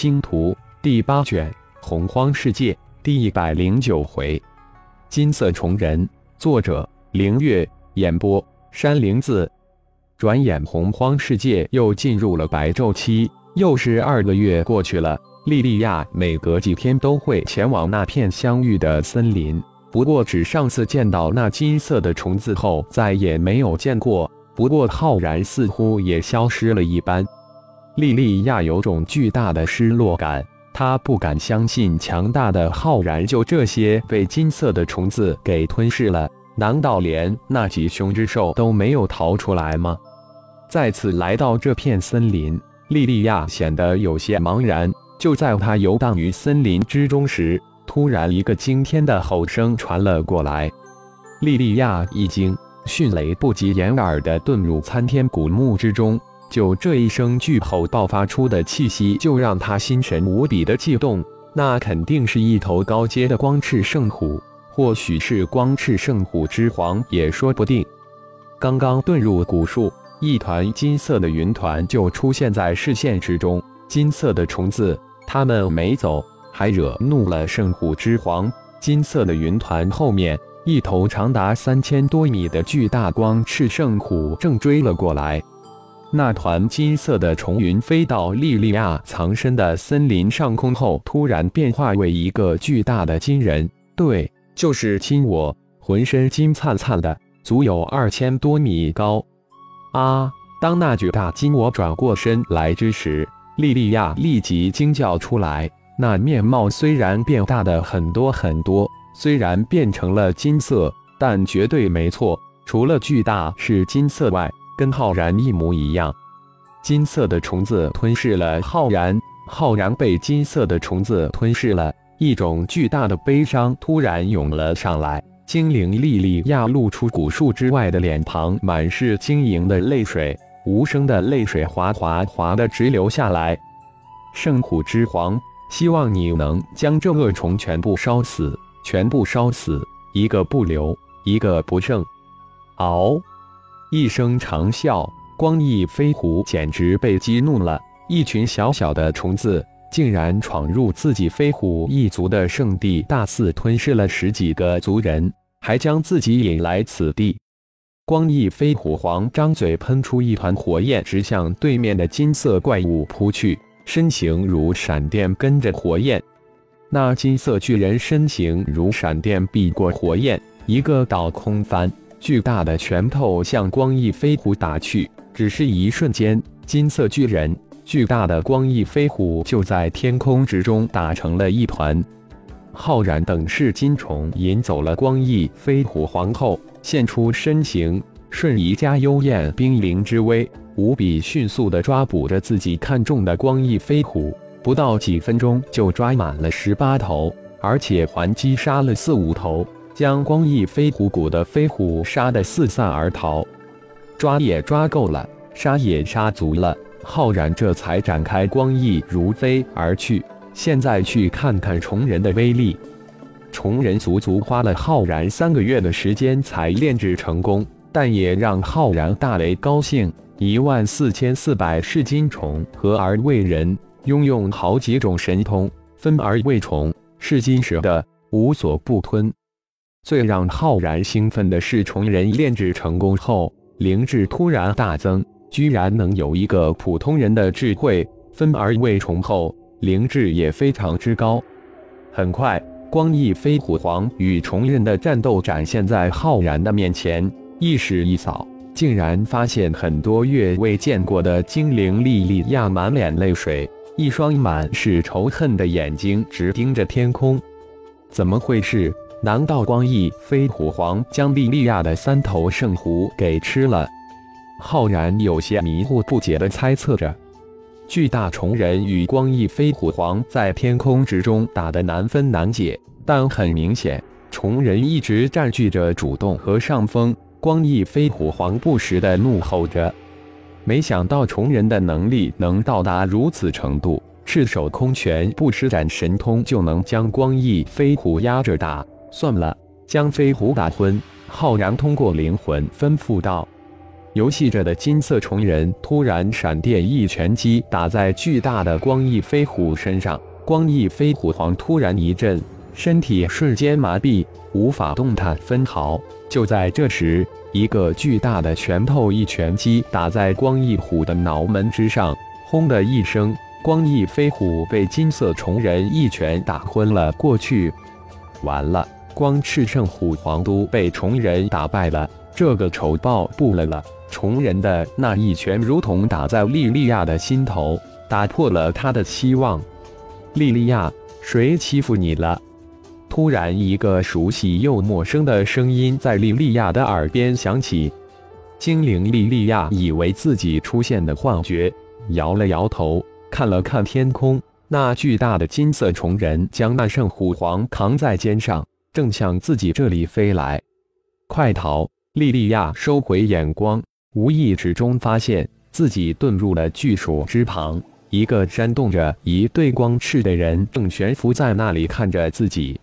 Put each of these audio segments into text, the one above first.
星图第八卷洪荒世界第一百零九回，金色虫人，作者凌月，演播山灵子。转眼洪荒世界又进入了白昼期，又是二个月过去了。莉莉娅每隔几天都会前往那片相遇的森林，不过只上次见到那金色的虫子后，再也没有见过。不过浩然似乎也消失了一般。莉莉娅有种巨大的失落感，她不敢相信强大的浩然就这些被金色的虫子给吞噬了。难道连那几凶之兽都没有逃出来吗？再次来到这片森林，莉莉娅显得有些茫然。就在她游荡于森林之中时，突然一个惊天的吼声传了过来。莉莉娅一惊，迅雷不及掩耳的遁入参天古墓之中。就这一声巨吼爆发出的气息，就让他心神无比的悸动。那肯定是一头高阶的光翅圣虎，或许是光翅圣虎之皇也说不定。刚刚遁入古树，一团金色的云团就出现在视线之中。金色的虫子，他们没走，还惹怒了圣虎之皇。金色的云团后面，一头长达三千多米的巨大光翅圣虎正追了过来。那团金色的虫云飞到莉莉娅藏身的森林上空后，突然变化为一个巨大的金人，对，就是金我，浑身金灿灿的，足有二千多米高。啊！当那巨大金我转过身来之时，莉莉娅立即惊叫出来。那面貌虽然变大的很多很多，虽然变成了金色，但绝对没错，除了巨大是金色外。跟浩然一模一样，金色的虫子吞噬了浩然，浩然被金色的虫子吞噬了。一种巨大的悲伤突然涌了上来，精灵莉莉亚露出古树之外的脸庞，满是晶莹的泪水，无声的泪水哗哗哗的直流下来。圣虎之皇，希望你能将这恶虫全部烧死，全部烧死，一个不留，一个不剩。嗷！一声长啸，光翼飞狐简直被激怒了。一群小小的虫子竟然闯入自己飞虎一族的圣地，大肆吞噬了十几个族人，还将自己引来此地。光翼飞虎皇张嘴喷出一团火焰，直向对面的金色怪物扑去，身形如闪电，跟着火焰。那金色巨人身形如闪电，避过火焰，一个倒空翻。巨大的拳头向光翼飞虎打去，只是一瞬间，金色巨人、巨大的光翼飞虎就在天空之中打成了一团。浩然等噬金虫引走了光翼飞虎皇后，现出身形，瞬移加幽燕冰灵之威，无比迅速地抓捕着自己看中的光翼飞虎，不到几分钟就抓满了十八头，而且还击杀了四五头。将光翼飞虎谷的飞虎杀得四散而逃，抓也抓够了，杀也杀足了，浩然这才展开光翼如飞而去。现在去看看虫人的威力。虫人足足花了浩然三个月的时间才炼制成功，但也让浩然大为高兴。一万四千四百噬金虫合而为人，拥有好几种神通，分而为虫，噬金蛇的无所不吞。最让浩然兴奋的是，虫人炼制成功后，灵智突然大增，居然能有一个普通人的智慧。分而为虫后，灵智也非常之高。很快，光翼飞虎皇与虫人的战斗展现在浩然的面前，意识一扫，竟然发现很多月未见过的精灵莉莉亚满脸泪水，一双满是仇恨的眼睛直盯着天空。怎么回事？难道光翼飞虎皇将莉莉亚的三头圣狐给吃了？浩然有些迷糊不解地猜测着。巨大虫人与光翼飞虎皇在天空之中打得难分难解，但很明显，虫人一直占据着主动和上风。光翼飞虎皇不时地怒吼着。没想到虫人的能力能到达如此程度，赤手空拳不施展神通就能将光翼飞虎压着打。算了，将飞虎打昏。浩然通过灵魂吩咐道：“游戏着的金色虫人突然闪电一拳击打在巨大的光翼飞虎身上，光翼飞虎皇突然一震，身体瞬间麻痹，无法动弹分毫。就在这时，一个巨大的拳头一拳击打在光翼虎的脑门之上，轰的一声，光翼飞虎被金色虫人一拳打昏了过去。完了，光赤圣虎皇都被虫人打败了，这个丑报不了了。虫人的那一拳如同打在莉莉娅的心头，打破了他的希望。莉莉娅，谁欺负你了？突然，一个熟悉又陌生的声音在莉莉娅的耳边响起。精灵莉莉娅以为自己出现的幻觉，摇了摇头，看了看天空。那巨大的金色虫人将那圣虎皇扛在肩上，正向自己这里飞来。快逃！莉莉娅收回眼光，无意之中发现自己遁入了巨鼠之旁，一个扇动着一对光翅的人正悬浮在那里看着自己。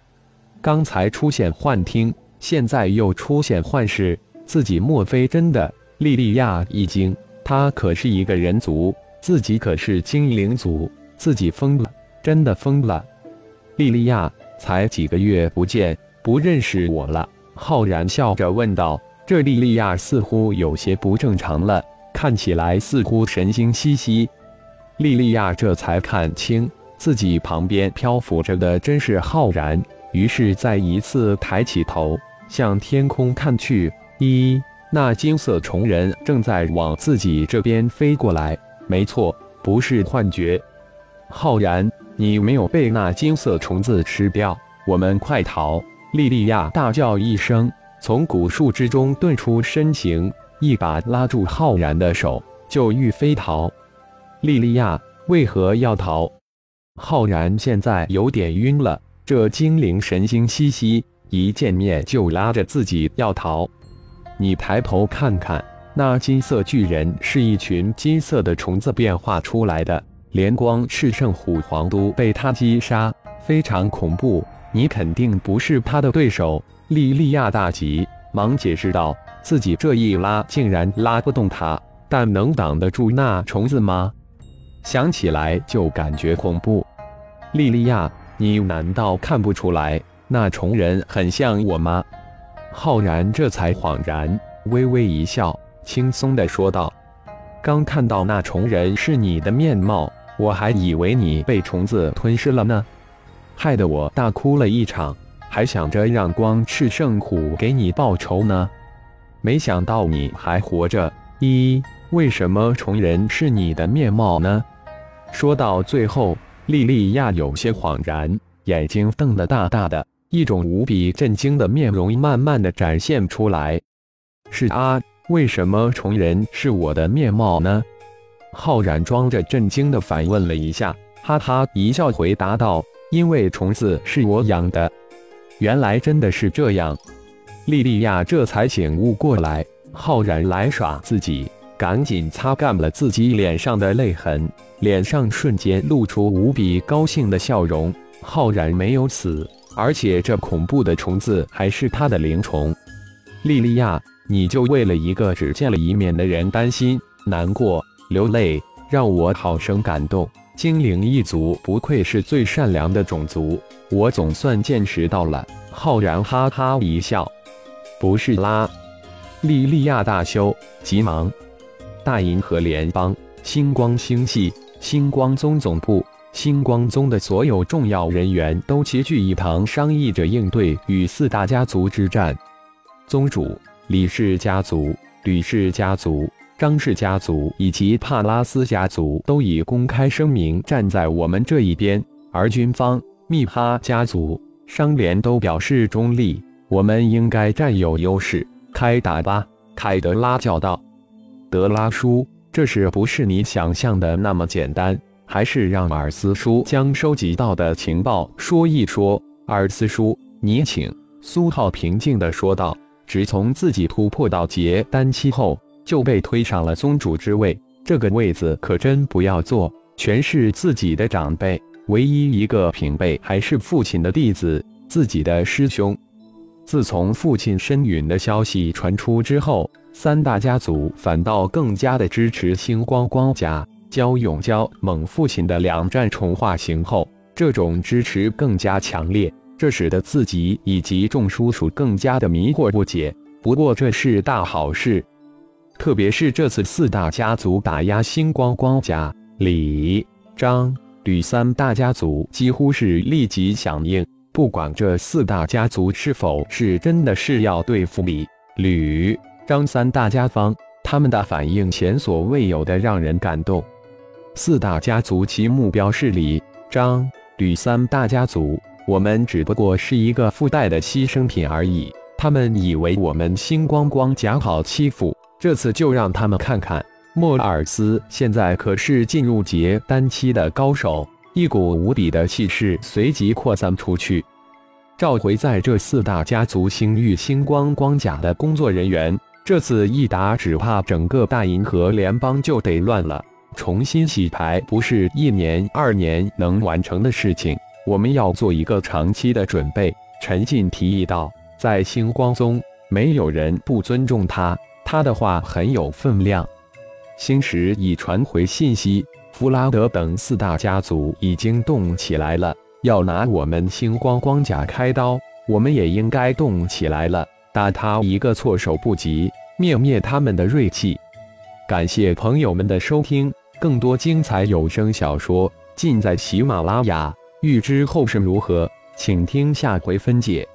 刚才出现幻听，现在又出现幻视，自己莫非真的？莉莉娅一惊，他可是一个人族，自己可是精灵族，自己疯了，真的疯了。莉莉娅，才几个月不见，不认识我了？浩然笑着问道。这莉莉娅似乎有些不正常了，看起来似乎神经兮兮。莉莉娅这才看清自己旁边漂浮着的真是浩然。于是再一次抬起头，向天空看去。一，那金色虫人正在往自己这边飞过来。没错，不是幻觉。浩然，你没有被那金色虫子吃掉，我们快逃！莉莉娅大叫一声，从古树之中遁出身形，一把拉住浩然的手，就欲飞逃。莉莉娅为何要逃？浩然现在有点晕了。这精灵神经兮兮，一见面就拉着自己要逃。你抬头看看，那金色巨人是一群金色的虫子变化出来的，连光赤圣虎皇都被他击杀，非常恐怖。你肯定不是他的对手。莉莉娅大急，忙解释道：“自己这一拉，竟然拉不动他，但能挡得住那虫子吗？想起来就感觉恐怖。”莉莉娅。你难道看不出来那虫人很像我吗？浩然这才恍然，微微一笑，轻松地说道：“刚看到那虫人是你的面貌，我还以为你被虫子吞噬了呢，害得我大哭了一场，还想着让光赤圣虎给你报仇呢。没想到你还活着。一，为什么虫人是你的面貌呢？”说到最后。莉莉娅有些恍然，眼睛瞪得大大的，一种无比震惊的面容慢慢的展现出来。是啊，为什么虫人是我的面貌呢？浩然装着震惊的反问了一下，哈哈一笑回答道：“因为虫子是我养的。”原来真的是这样，莉莉娅这才醒悟过来，浩然来耍自己。赶紧擦干了自己脸上的泪痕，脸上瞬间露出无比高兴的笑容。浩然没有死，而且这恐怖的虫子还是他的灵虫。莉莉娅，你就为了一个只见了一面的人担心、难过、流泪，让我好生感动。精灵一族不愧是最善良的种族，我总算见识到了。浩然哈哈一笑，不是啦。莉莉娅大羞，急忙。大银河联邦星光星系星光宗总部，星光宗的所有重要人员都齐聚一堂，商议着应对与四大家族之战。宗主李氏家族、吕氏家族、张氏家族以及帕拉斯家族都已公开声明站在我们这一边，而军方密哈家族、商联都表示中立。我们应该占有优势，开打吧！凯德拉叫道。德拉叔，这事不是你想象的那么简单，还是让尔斯叔将收集到的情报说一说。尔斯叔，你请。苏浩平静地说道：“只从自己突破到结丹期后，就被推上了宗主之位，这个位子可真不要坐，全是自己的长辈，唯一一个平辈还是父亲的弟子，自己的师兄。”自从父亲申陨的消息传出之后，三大家族反倒更加的支持星光光家。焦永娇猛父亲的两战重化形后，这种支持更加强烈，这使得自己以及众叔叔更加的迷惑不解。不过这是大好事，特别是这次四大家族打压星光光家，李、张、吕三大家族几乎是立即响应。不管这四大家族是否是真的是要对付李、吕、张三大家方，他们的反应前所未有的让人感动。四大家族其目标是李、张、吕三大家族，我们只不过是一个附带的牺牲品而已。他们以为我们星光光家好欺负，这次就让他们看看，莫尔斯现在可是进入结丹期的高手。一股无比的气势随即扩散出去。召回在这四大家族星域星光光甲的工作人员，这次一打，只怕整个大银河联邦就得乱了。重新洗牌不是一年二年能完成的事情，我们要做一个长期的准备。陈进提议道：“在星光宗，没有人不尊重他，他的话很有分量。”星石已传回信息。弗拉德等四大家族已经动起来了，要拿我们星光光甲开刀，我们也应该动起来了，打他一个措手不及，灭灭他们的锐气。感谢朋友们的收听，更多精彩有声小说尽在喜马拉雅。欲知后事如何，请听下回分解。